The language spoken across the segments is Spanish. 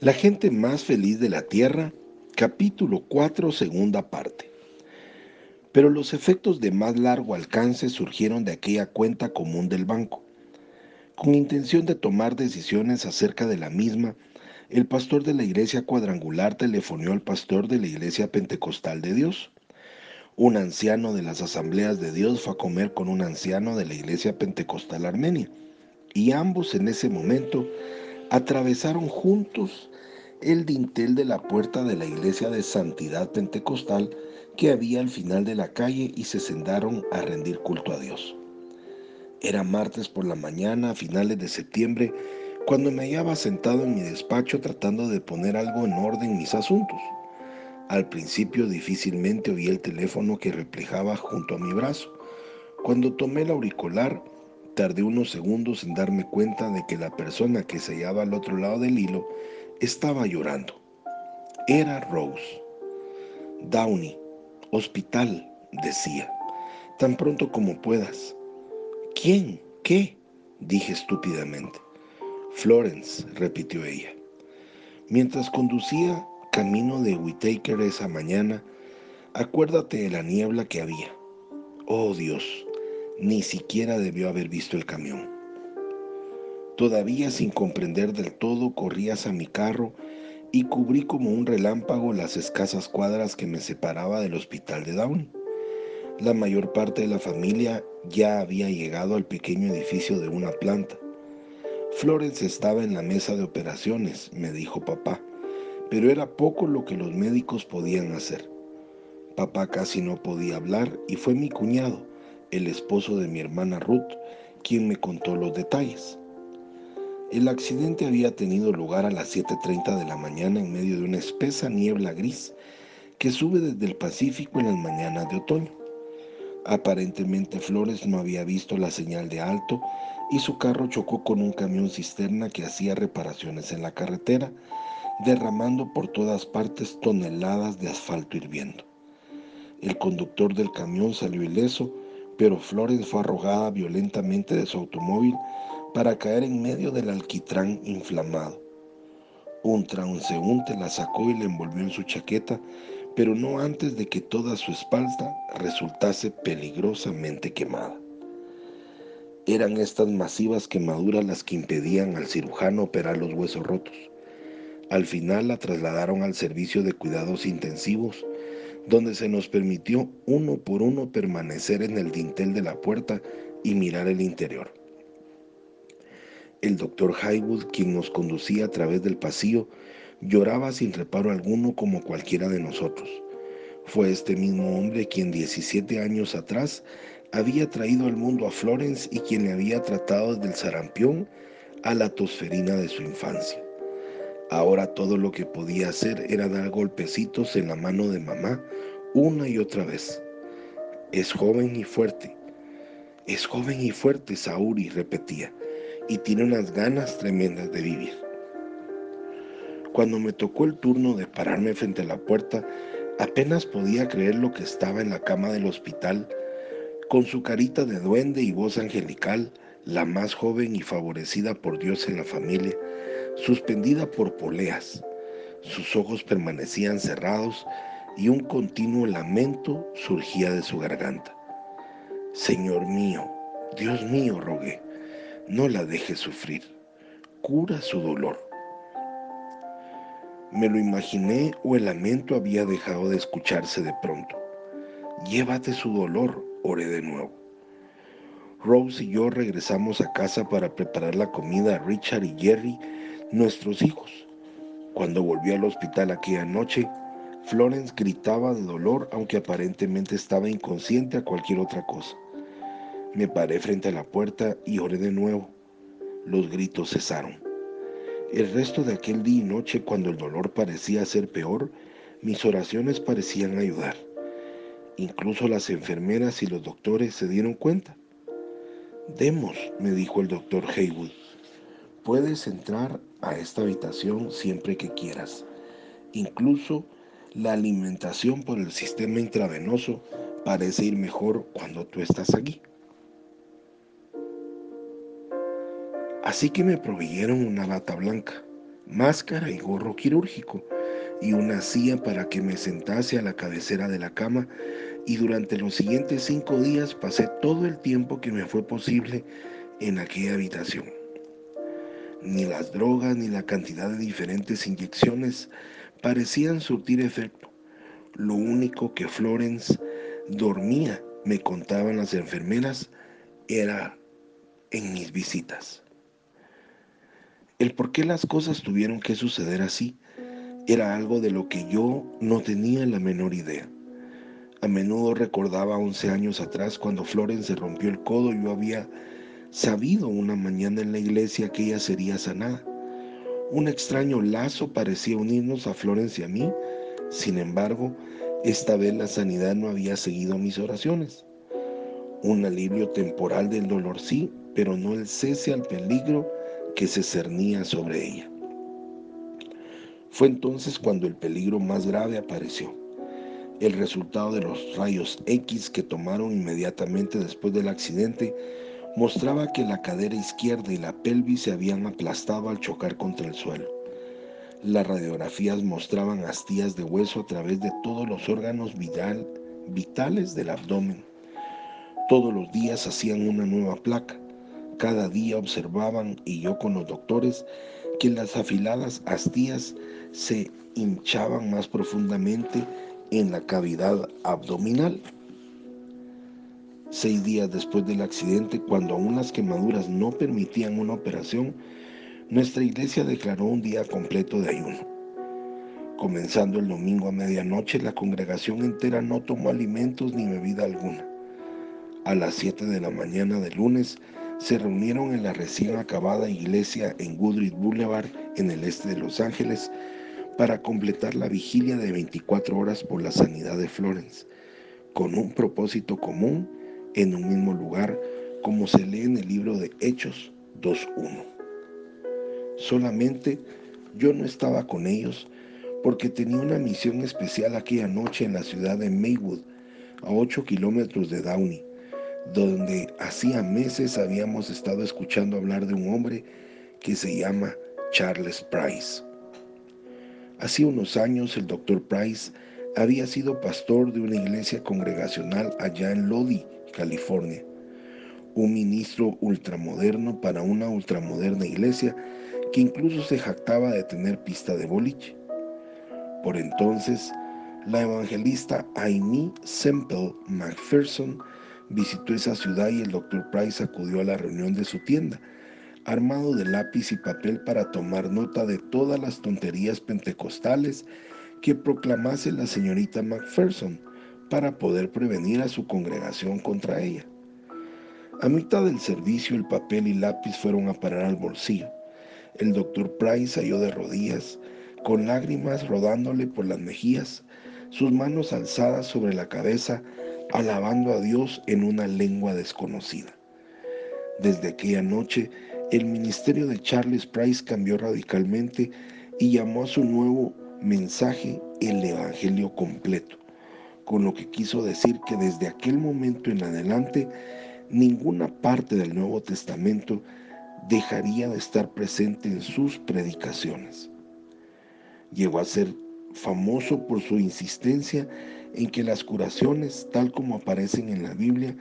La gente más feliz de la Tierra, capítulo 4, segunda parte. Pero los efectos de más largo alcance surgieron de aquella cuenta común del banco. Con intención de tomar decisiones acerca de la misma, el pastor de la iglesia cuadrangular telefonó al pastor de la iglesia pentecostal de Dios. Un anciano de las asambleas de Dios fue a comer con un anciano de la iglesia pentecostal armenia, y ambos en ese momento atravesaron juntos el dintel de la puerta de la iglesia de santidad pentecostal que había al final de la calle y se sentaron a rendir culto a Dios. Era martes por la mañana a finales de septiembre cuando me hallaba sentado en mi despacho tratando de poner algo en orden mis asuntos. Al principio difícilmente oí el teléfono que reflejaba junto a mi brazo. Cuando tomé el auricular, Tardé unos segundos en darme cuenta de que la persona que se hallaba al otro lado del hilo estaba llorando. Era Rose. Downey, hospital, decía, tan pronto como puedas. ¿Quién? ¿Qué? dije estúpidamente. Florence, repitió ella. Mientras conducía camino de Whitaker esa mañana, acuérdate de la niebla que había. Oh Dios, ni siquiera debió haber visto el camión. Todavía sin comprender del todo, corrí hacia mi carro y cubrí como un relámpago las escasas cuadras que me separaba del hospital de Downey. La mayor parte de la familia ya había llegado al pequeño edificio de una planta. Florence estaba en la mesa de operaciones, me dijo papá, pero era poco lo que los médicos podían hacer. Papá casi no podía hablar y fue mi cuñado, el esposo de mi hermana Ruth, quien me contó los detalles. El accidente había tenido lugar a las 7.30 de la mañana en medio de una espesa niebla gris que sube desde el Pacífico en las mañanas de otoño. Aparentemente Flores no había visto la señal de alto y su carro chocó con un camión cisterna que hacía reparaciones en la carretera, derramando por todas partes toneladas de asfalto hirviendo. El conductor del camión salió ileso pero Florence fue arrojada violentamente de su automóvil para caer en medio del alquitrán inflamado. Un transeúnte la sacó y la envolvió en su chaqueta, pero no antes de que toda su espalda resultase peligrosamente quemada. Eran estas masivas quemaduras las que impedían al cirujano operar los huesos rotos. Al final la trasladaron al servicio de cuidados intensivos donde se nos permitió uno por uno permanecer en el dintel de la puerta y mirar el interior. El doctor Highwood, quien nos conducía a través del pasillo, lloraba sin reparo alguno como cualquiera de nosotros. Fue este mismo hombre quien 17 años atrás había traído al mundo a Florence y quien le había tratado desde el sarampión a la tosferina de su infancia. Ahora todo lo que podía hacer era dar golpecitos en la mano de mamá una y otra vez. Es joven y fuerte. Es joven y fuerte, Sauri repetía, y tiene unas ganas tremendas de vivir. Cuando me tocó el turno de pararme frente a la puerta, apenas podía creer lo que estaba en la cama del hospital, con su carita de duende y voz angelical, la más joven y favorecida por Dios en la familia, suspendida por poleas. Sus ojos permanecían cerrados y un continuo lamento surgía de su garganta. Señor mío, Dios mío, rogué, no la dejes sufrir, cura su dolor. Me lo imaginé o el lamento había dejado de escucharse de pronto. Llévate su dolor, oré de nuevo. Rose y yo regresamos a casa para preparar la comida a Richard y Jerry nuestros hijos. Cuando volvió al hospital aquella noche, Florence gritaba de dolor aunque aparentemente estaba inconsciente a cualquier otra cosa. Me paré frente a la puerta y oré de nuevo. Los gritos cesaron. El resto de aquel día y noche, cuando el dolor parecía ser peor, mis oraciones parecían ayudar. Incluso las enfermeras y los doctores se dieron cuenta. Demos, me dijo el doctor Haywood. Puedes entrar a esta habitación siempre que quieras. Incluso la alimentación por el sistema intravenoso parece ir mejor cuando tú estás aquí. Así que me proveyeron una bata blanca, máscara y gorro quirúrgico y una silla para que me sentase a la cabecera de la cama y durante los siguientes cinco días pasé todo el tiempo que me fue posible en aquella habitación. Ni las drogas ni la cantidad de diferentes inyecciones parecían surtir efecto. Lo único que Florence dormía, me contaban las enfermeras, era en mis visitas. El por qué las cosas tuvieron que suceder así era algo de lo que yo no tenía la menor idea. A menudo recordaba 11 años atrás cuando Florence se rompió el codo y yo había sabido una mañana en la iglesia que ella sería sanada. Un extraño lazo parecía unirnos a Florence y a mí. Sin embargo, esta vez la sanidad no había seguido mis oraciones. Un alivio temporal del dolor sí, pero no el cese al peligro que se cernía sobre ella. Fue entonces cuando el peligro más grave apareció. El resultado de los rayos X que tomaron inmediatamente después del accidente mostraba que la cadera izquierda y la pelvis se habían aplastado al chocar contra el suelo. Las radiografías mostraban astillas de hueso a través de todos los órganos vitales del abdomen. Todos los días hacían una nueva placa. Cada día observaban, y yo con los doctores, que las afiladas astillas se hinchaban más profundamente en la cavidad abdominal. Seis días después del accidente, cuando aún las quemaduras no permitían una operación, nuestra iglesia declaró un día completo de ayuno. Comenzando el domingo a medianoche, la congregación entera no tomó alimentos ni bebida alguna. A las 7 de la mañana del lunes, se reunieron en la recién acabada iglesia en Goodrich Boulevard, en el este de Los Ángeles, para completar la vigilia de 24 horas por la sanidad de Florence, con un propósito común en un mismo lugar, como se lee en el libro de Hechos 2.1. Solamente yo no estaba con ellos porque tenía una misión especial aquella noche en la ciudad de Maywood, a 8 kilómetros de Downey, donde hacía meses habíamos estado escuchando hablar de un hombre que se llama Charles Price. Hacía unos años el doctor Price había sido pastor de una iglesia congregacional allá en Lodi, California. Un ministro ultramoderno para una ultramoderna iglesia que incluso se jactaba de tener pista de boliche. Por entonces, la evangelista Amy Semple McPherson visitó esa ciudad y el doctor Price acudió a la reunión de su tienda armado de lápiz y papel para tomar nota de todas las tonterías pentecostales que proclamase la señorita Macpherson para poder prevenir a su congregación contra ella. A mitad del servicio el papel y lápiz fueron a parar al bolsillo. El doctor Price halló de rodillas, con lágrimas rodándole por las mejillas, sus manos alzadas sobre la cabeza, alabando a Dios en una lengua desconocida. Desde aquella noche el ministerio de Charles Price cambió radicalmente y llamó a su nuevo mensaje el Evangelio completo, con lo que quiso decir que desde aquel momento en adelante ninguna parte del Nuevo Testamento dejaría de estar presente en sus predicaciones. Llegó a ser famoso por su insistencia en que las curaciones, tal como aparecen en la Biblia,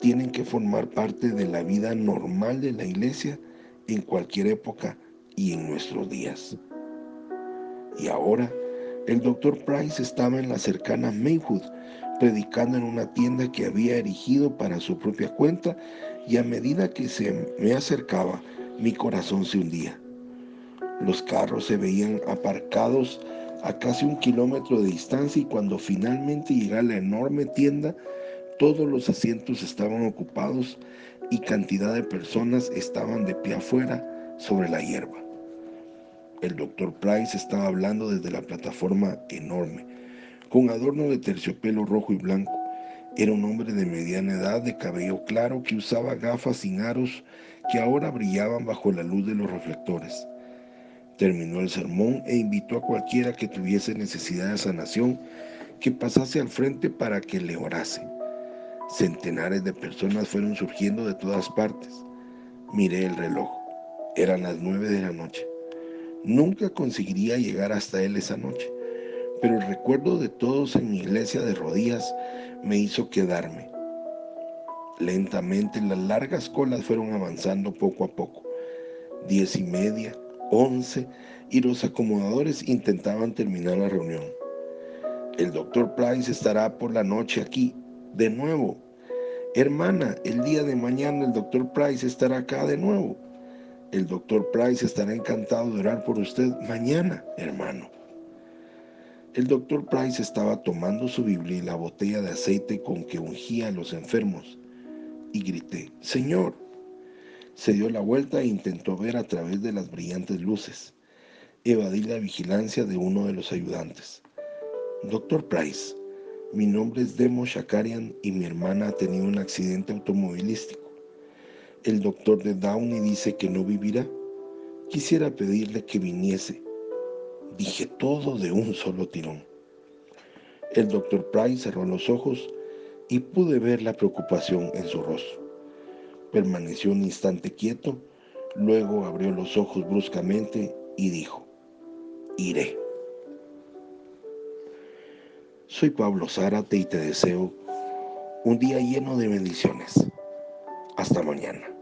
tienen que formar parte de la vida normal de la iglesia en cualquier época y en nuestros días. Y ahora, el doctor Price estaba en la cercana Maywood, predicando en una tienda que había erigido para su propia cuenta, y a medida que se me acercaba, mi corazón se hundía. Los carros se veían aparcados a casi un kilómetro de distancia y cuando finalmente llegué a la enorme tienda, todos los asientos estaban ocupados y cantidad de personas estaban de pie afuera sobre la hierba. El doctor Price estaba hablando desde la plataforma enorme, con adorno de terciopelo rojo y blanco. Era un hombre de mediana edad, de cabello claro, que usaba gafas sin aros que ahora brillaban bajo la luz de los reflectores. Terminó el sermón e invitó a cualquiera que tuviese necesidad de sanación que pasase al frente para que le orase. Centenares de personas fueron surgiendo de todas partes. Miré el reloj. Eran las nueve de la noche. Nunca conseguiría llegar hasta él esa noche, pero el recuerdo de todos en mi iglesia de rodillas me hizo quedarme. Lentamente las largas colas fueron avanzando poco a poco. Diez y media, once, y los acomodadores intentaban terminar la reunión. El doctor Price estará por la noche aquí, de nuevo. Hermana, el día de mañana el doctor Price estará acá de nuevo. El doctor Price estará encantado de orar por usted mañana, hermano. El doctor Price estaba tomando su Biblia y la botella de aceite con que ungía a los enfermos y grité, Señor. Se dio la vuelta e intentó ver a través de las brillantes luces. Evadí la vigilancia de uno de los ayudantes. Doctor Price, mi nombre es Demo Shakarian y mi hermana ha tenido un accidente automovilístico. El doctor de Downey dice que no vivirá. Quisiera pedirle que viniese. Dije todo de un solo tirón. El doctor Price cerró los ojos y pude ver la preocupación en su rostro. Permaneció un instante quieto, luego abrió los ojos bruscamente y dijo, iré. Soy Pablo Zárate y te deseo un día lleno de bendiciones. Hasta mañana.